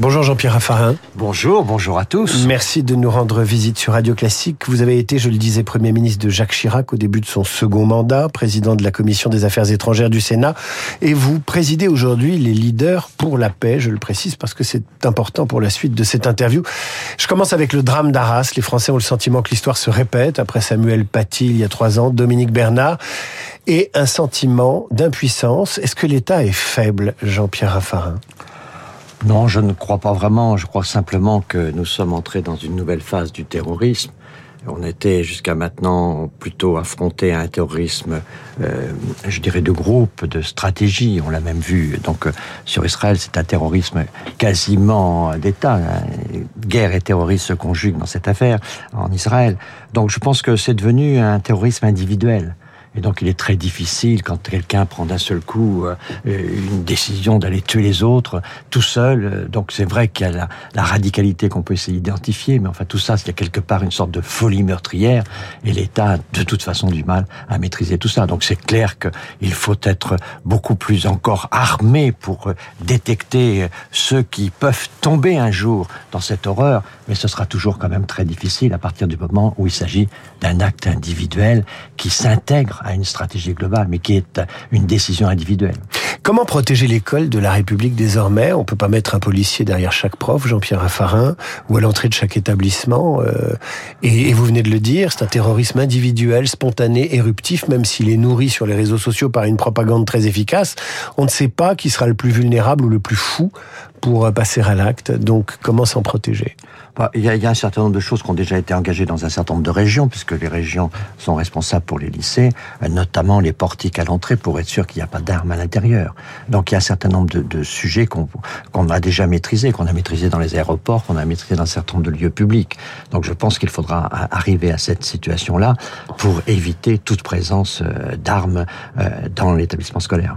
Bonjour Jean-Pierre Raffarin. Bonjour, bonjour à tous. Merci de nous rendre visite sur Radio Classique. Vous avez été, je le disais, Premier ministre de Jacques Chirac au début de son second mandat, président de la Commission des Affaires étrangères du Sénat, et vous présidez aujourd'hui les leaders pour la paix, je le précise parce que c'est important pour la suite de cette interview. Je commence avec le drame d'Arras. Les Français ont le sentiment que l'histoire se répète après Samuel Paty il y a trois ans, Dominique Bernard, et un sentiment d'impuissance. Est-ce que l'État est faible, Jean-Pierre Raffarin? Non, je ne crois pas vraiment. Je crois simplement que nous sommes entrés dans une nouvelle phase du terrorisme. On était jusqu'à maintenant plutôt affronté à un terrorisme, euh, je dirais, de groupe, de stratégie. On l'a même vu. Donc euh, sur Israël, c'est un terrorisme quasiment d'État. Hein. Guerre et terrorisme se conjuguent dans cette affaire en Israël. Donc je pense que c'est devenu un terrorisme individuel. Et donc il est très difficile quand quelqu'un prend d'un seul coup euh, une décision d'aller tuer les autres tout seul. Donc c'est vrai qu'il y a la, radicalité qu'on peut essayer d'identifier, mais enfin tout ça, a quelque part une sorte de folie meurtrière et l'État a de toute façon du mal à maîtriser tout ça. Donc c'est clair qu'il faut être beaucoup plus encore armé pour euh, détecter ceux qui peuvent tomber un jour dans cette horreur, mais ce sera toujours quand même très difficile à partir du moment où il s'agit d'un acte individuel qui s'intègre à une stratégie globale, mais qui est une décision individuelle. Comment protéger l'école de la République désormais? On peut pas mettre un policier derrière chaque prof, Jean-Pierre Raffarin, ou à l'entrée de chaque établissement. Euh, et, vous venez de le dire, c'est un terrorisme individuel, spontané, éruptif, même s'il est nourri sur les réseaux sociaux par une propagande très efficace. On ne sait pas qui sera le plus vulnérable ou le plus fou pour passer à l'acte. Donc, comment s'en protéger? Il y, a, il y, a, un certain nombre de choses qui ont déjà été engagées dans un certain nombre de régions, puisque les régions sont responsables pour les lycées, notamment les portiques à l'entrée, pour être sûr qu'il n'y a pas d'armes à l'intérieur. Donc il y a un certain nombre de, sujets qu'on a déjà maîtrisés, qu'on a maîtrisés dans les aéroports, qu'on a maîtrisés dans un certain nombre de lieux publics. Donc je pense qu'il faudra arriver à cette situation-là pour éviter toute présence euh, d'armes euh, dans l'établissement scolaire.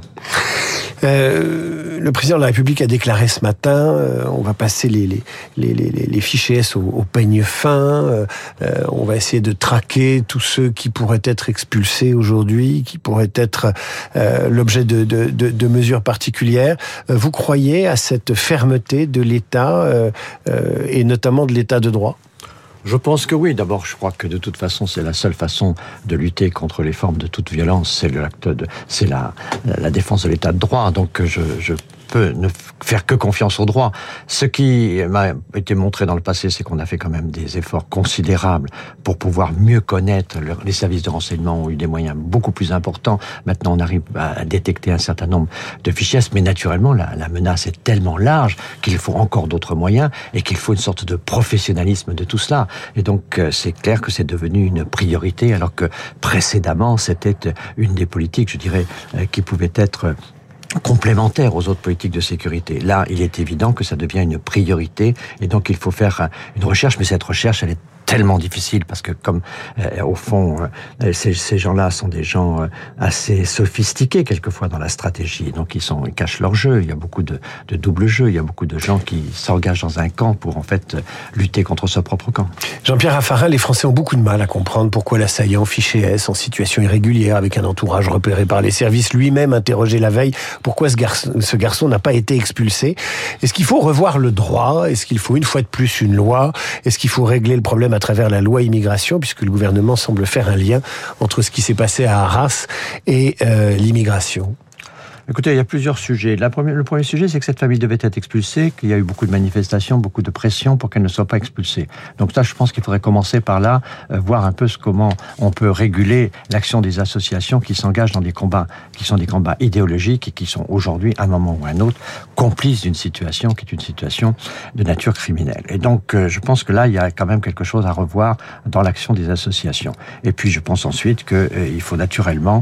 Euh, le président de la République a déclaré ce matin, on va passer les, les, les, les au, peigne fin. Euh, euh, on va essayer de traquer tous ceux qui pourraient être expulsés aujourd'hui, qui pourraient être euh, l'objet de, mesures particulières. vous croyez à cette fermeté de l'État et notamment de l'État de droit? Je pense que oui. D'abord, je crois que de toute façon, c'est la seule façon de lutter contre les formes de toute violence. C'est l'acte c'est la, la défense de l'état de droit. Donc, je, je ne faire que confiance au droit. Ce qui m'a été montré dans le passé, c'est qu'on a fait quand même des efforts considérables pour pouvoir mieux connaître. Les services de renseignement ont eu des moyens beaucoup plus importants. Maintenant, on arrive à détecter un certain nombre de fichiers, mais naturellement, la, menace est tellement large qu'il faut encore d'autres moyens et qu'il faut une sorte de professionnalisme de tout cela. Et donc, euh, c'est clair que c'est devenu une priorité, alors que précédemment, c'était une des politiques, je dirais, euh, qui pouvait être complémentaire aux autres politiques de sécurité. Là, il est évident que ça devient une priorité et donc il faut faire une recherche, mais cette recherche, elle est tellement difficile parce que comme euh, au fond euh, ces, ces gens-là sont des gens euh, assez sophistiqués quelquefois dans la stratégie. Donc ils sont ils cachent leur jeu. Il y a beaucoup de, de double jeu. Il y a beaucoup de gens qui s'engagent dans un camp pour en fait lutter contre ce propre camp. Jean-Pierre Raffarin les Français ont beaucoup de mal à comprendre pourquoi l'assaillant fiché S en situation irrégulière avec un entourage repéré par les services lui-même interrogé la veille pourquoi ce garçon ce garçon n'a pas été expulsé. Est-ce qu'il faut revoir le droit? Est-ce qu'il faut une fois de plus une loi? Est-ce qu'il faut régler le problème à travers la loi immigration, puisque le gouvernement semble faire un lien entre ce qui s'est passé à Arras et euh, l'immigration. Écoutez, il y a plusieurs sujets. Le premier sujet, c'est que cette famille devait être expulsée, qu'il y a eu beaucoup de manifestations, beaucoup de pression pour qu'elle ne soit pas expulsée. Donc ça, je pense qu'il faudrait commencer par là, euh, voir un peu comment on peut réguler l'action des associations qui s'engagent dans des combats, qui sont des combats idéologiques et qui sont aujourd'hui, à un moment ou à un autre, complices d'une situation qui est une situation de nature criminelle. Et donc, euh, je pense que là, il y a quand même quelque chose à revoir dans l'action des associations. Et puis, je pense ensuite qu'il euh, faut naturellement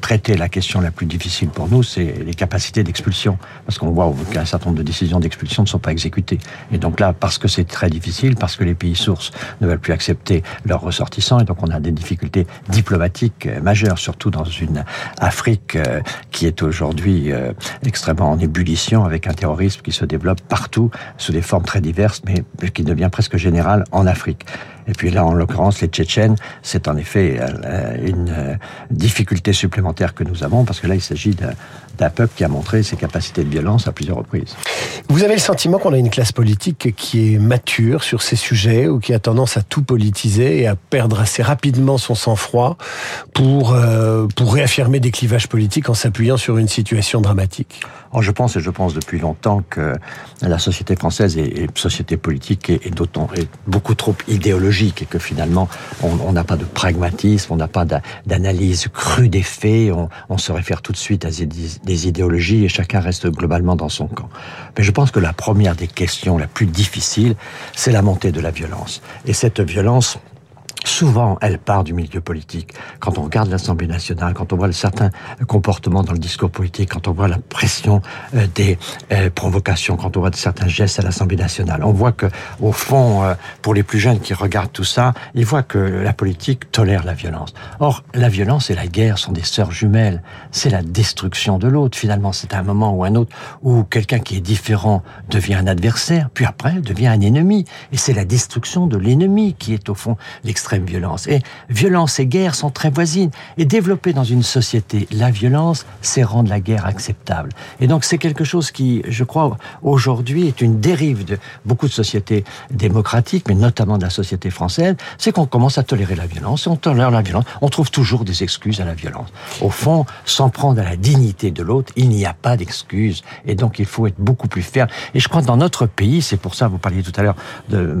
traiter la question la plus difficile pour nous, c'est les capacités d'expulsion. Parce qu'on voit qu'un certain nombre de décisions d'expulsion ne sont pas exécutées. Et donc là, parce que c'est très difficile, parce que les pays sources ne veulent plus accepter leurs ressortissants, et donc on a des difficultés diplomatiques euh, majeures, surtout dans une Afrique euh, qui est aujourd'hui euh, extrêmement en ébullition, avec un terrorisme qui se développe partout, sous des formes très diverses, mais qui devient presque général en Afrique. Et puis là, en l'occurrence, les Tchétchènes, c'est en effet une difficulté supplémentaire que nous avons, parce que là, il s'agit d'un peuple qui a montré ses capacités de violence à plusieurs reprises. Vous avez le sentiment qu'on a une classe politique qui est mature sur ces sujets ou qui a tendance à tout politiser et à perdre assez rapidement son sang-froid pour, euh, pour réaffirmer des clivages politiques en s'appuyant sur une situation dramatique? Oh, Je pense, et je pense depuis longtemps, que la société française et, société politique est, d'autant est beaucoup trop idéologique et que finalement on n'a pas de pragmatisme, on n'a pas d'analyse crue des faits, on, se réfère tout de suite à des idéologies et chacun reste globalement dans son camp. Mais je pense que la première des questions, la plus difficile, c'est la montée de la violence. Et cette violence, souvent, elle part du milieu politique. Quand on regarde l'Assemblée nationale, quand on voit certains comportements dans le discours politique, quand on voit la pression euh, des euh, provocations, quand on voit certains gestes à l'Assemblée nationale, on voit que, au fond, euh, pour les plus jeunes qui regardent tout ça, ils voient que la politique tolère la violence. Or, la violence et la guerre sont des sœurs jumelles. C'est la destruction de l'autre. Finalement, c'est un moment ou un autre où quelqu'un qui est différent devient un adversaire, puis après devient un ennemi. Et c'est la destruction de l'ennemi qui est, au fond, l'extrême violence. Et violence et guerre sont très voisines. Et développer dans une société la violence, c'est rendre la guerre acceptable. Et donc c'est quelque chose qui, je crois, aujourd'hui est une dérive de beaucoup de sociétés démocratiques, mais notamment de la société française, c'est qu'on commence à tolérer la violence. On tolère la violence. On trouve toujours des excuses à la violence. Au fond, sans prendre à la dignité de l'autre, il n'y a pas d'excuses. Et donc il faut être beaucoup plus ferme. Et je crois que dans notre pays, c'est pour ça, vous parliez tout à l'heure de euh,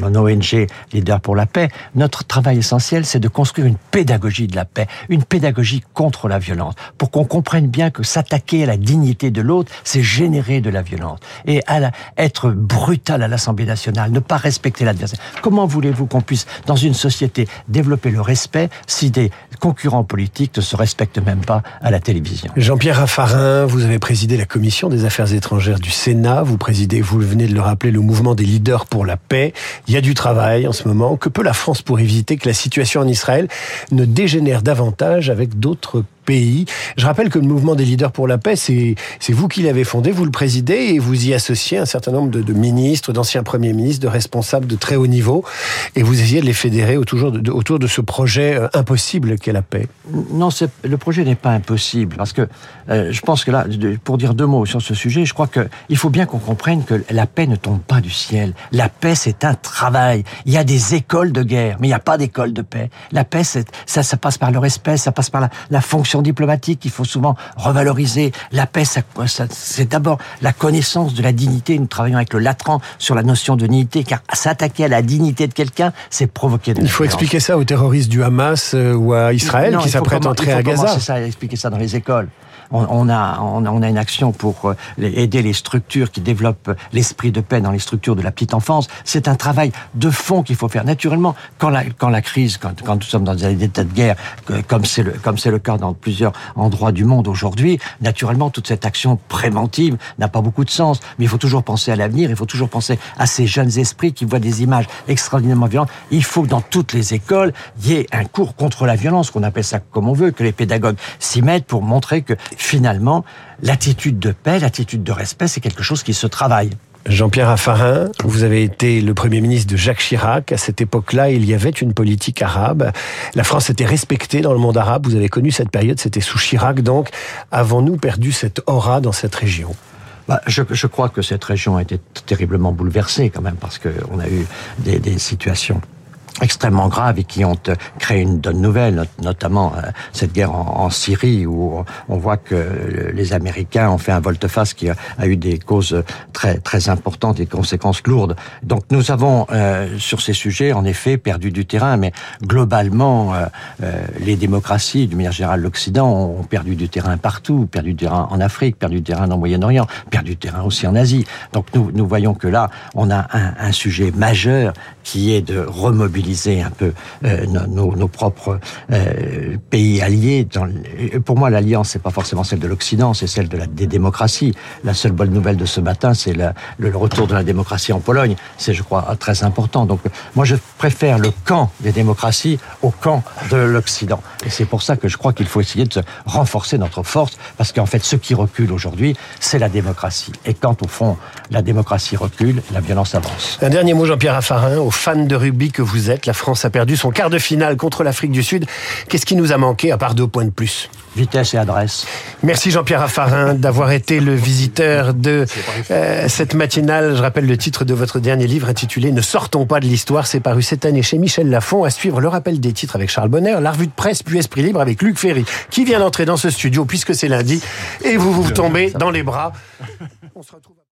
mon ONG Leader pour la paix, notre travail essentiel, c'est de construire une pédagogie de la paix, une pédagogie contre la violence, pour qu'on comprenne bien que s'attaquer à la dignité de l'autre, c'est générer de la violence. Et à être brutal à l'Assemblée nationale, ne pas respecter l'adversaire. Comment voulez-vous qu'on puisse, dans une société, développer le respect si des concurrents politiques ne se respectent même pas à la télévision? Jean-Pierre Raffarin, vous avez présidé la commission des affaires étrangères du Sénat, vous présidez, vous venez de le rappeler, le mouvement des leaders pour la paix. Il y a du travail en ce moment. Que peut la France pour éviter que la situation en Israël ne dégénère davantage avec d'autres pays. Je rappelle que le mouvement des leaders pour la paix, c'est vous qui l'avez fondé, vous le présidez et vous y associez un certain nombre de, ministres, d'anciens premiers ministres, de responsables de très haut niveau et vous essayez de les fédérer autour de, ce projet euh, impossible qu'est la paix. Non, le projet n'est pas impossible parce que euh, je pense que là, pour dire deux mots sur ce sujet, je crois qu'il faut bien qu'on comprenne que la paix ne tombe pas du ciel. La paix, c'est un travail. Il y a des écoles de guerre, mais il n'y a pas d'école de paix. La paix, ça, passe par le respect, ça passe par la fonction diplomatique qu'il faut souvent revaloriser. La paix, c'est d'abord la connaissance de la dignité. Nous travaillons avec le Latran sur la notion de dignité, car s'attaquer à la dignité de quelqu'un, c'est provoquer de Il faut expliquer ça aux terroristes du Hamas euh, ou à Israël qui s'apprêtent à entrer à Gaza. C'est ça, expliquer ça dans les écoles on, a, on, a une action pour euh, aider les structures qui développent l'esprit de paix dans les structures de la petite enfance. C'est un travail de fond qu'il faut faire. Naturellement, quand la, quand la crise, quand, quand nous sommes dans des états de guerre, comme c'est le, comme c'est le cas dans plusieurs endroits du monde aujourd'hui, naturellement, toute cette action préventive n'a pas beaucoup de sens. Mais il faut toujours penser à l'avenir, il faut toujours penser à ces jeunes esprits qui voient des images extraordinairement violentes. Il faut que dans toutes les écoles, il y ait un cours contre la violence, qu'on appelle ça comme on veut, que les pédagogues s'y mettent pour montrer que finalement, l'attitude de paix, l'attitude de respect, c'est quelque chose qui se travaille. Jean-Pierre Raffarin, vous avez été le Premier ministre de Jacques Chirac. À cette époque-là, il y avait une politique arabe. La France était respectée dans le monde arabe. Vous avez connu cette période, c'était sous Chirac. Donc, avons-nous perdu cette aura dans cette région? Bah, je, je, crois que cette région a été terriblement bouleversée quand même parce qu'on a eu des, des situations extrêmement graves et qui ont euh, créé une donne nouvelle, notamment euh, cette guerre en, Syrie où on voit que les Américains ont fait un volte-face qui a, eu des causes très très importantes et conséquences lourdes. Donc nous avons euh, sur ces sujets en effet perdu du terrain, mais globalement les démocraties, d'une manière générale l'Occident, ont perdu du terrain partout, perdu du terrain en Afrique, perdu du terrain dans le Moyen-Orient, perdu du terrain aussi en Asie. Donc nous, nous voyons que là on a un sujet majeur qui est de remobiliser un peu euh, nos, propres euh, pays alliés. Pour moi, l'alliance, c'est pas forcément celle de l'Occident, c'est celle des démocraties. La seule bonne nouvelle de ce matin, c'est le, le, retour de la démocratie en Pologne. C'est, je crois, très important. Donc, moi, je préfère le camp des démocraties au camp de l'Occident. Et c'est pour ça que je crois qu'il faut essayer de renforcer notre force, parce qu'en fait, ce qui recule aujourd'hui, c'est la démocratie. Et quand, au fond, la démocratie recule, la violence avance. Un dernier mot, Jean-Pierre Raffarin, fan de rugby que vous êtes défaite. La France a perdu son quart de finale contre l'Afrique du Sud. Qu'est-ce qui nous a manqué à part deux points de plus? Vitesse et adresse. Merci Jean-Pierre Raffarin d'avoir été le visiteur de euh, cette matinale. Je rappelle le titre de votre dernier livre intitulé Ne sortons pas de l'histoire. C'est paru cette année chez Michel Lafon. À suivre le rappel des titres avec Charles Bonner, la revue de presse puis Esprit Libre avec Luc Ferry qui vient d'entrer dans ce studio puisque c'est lundi et vous vous tombez dans les bras. On se retrouve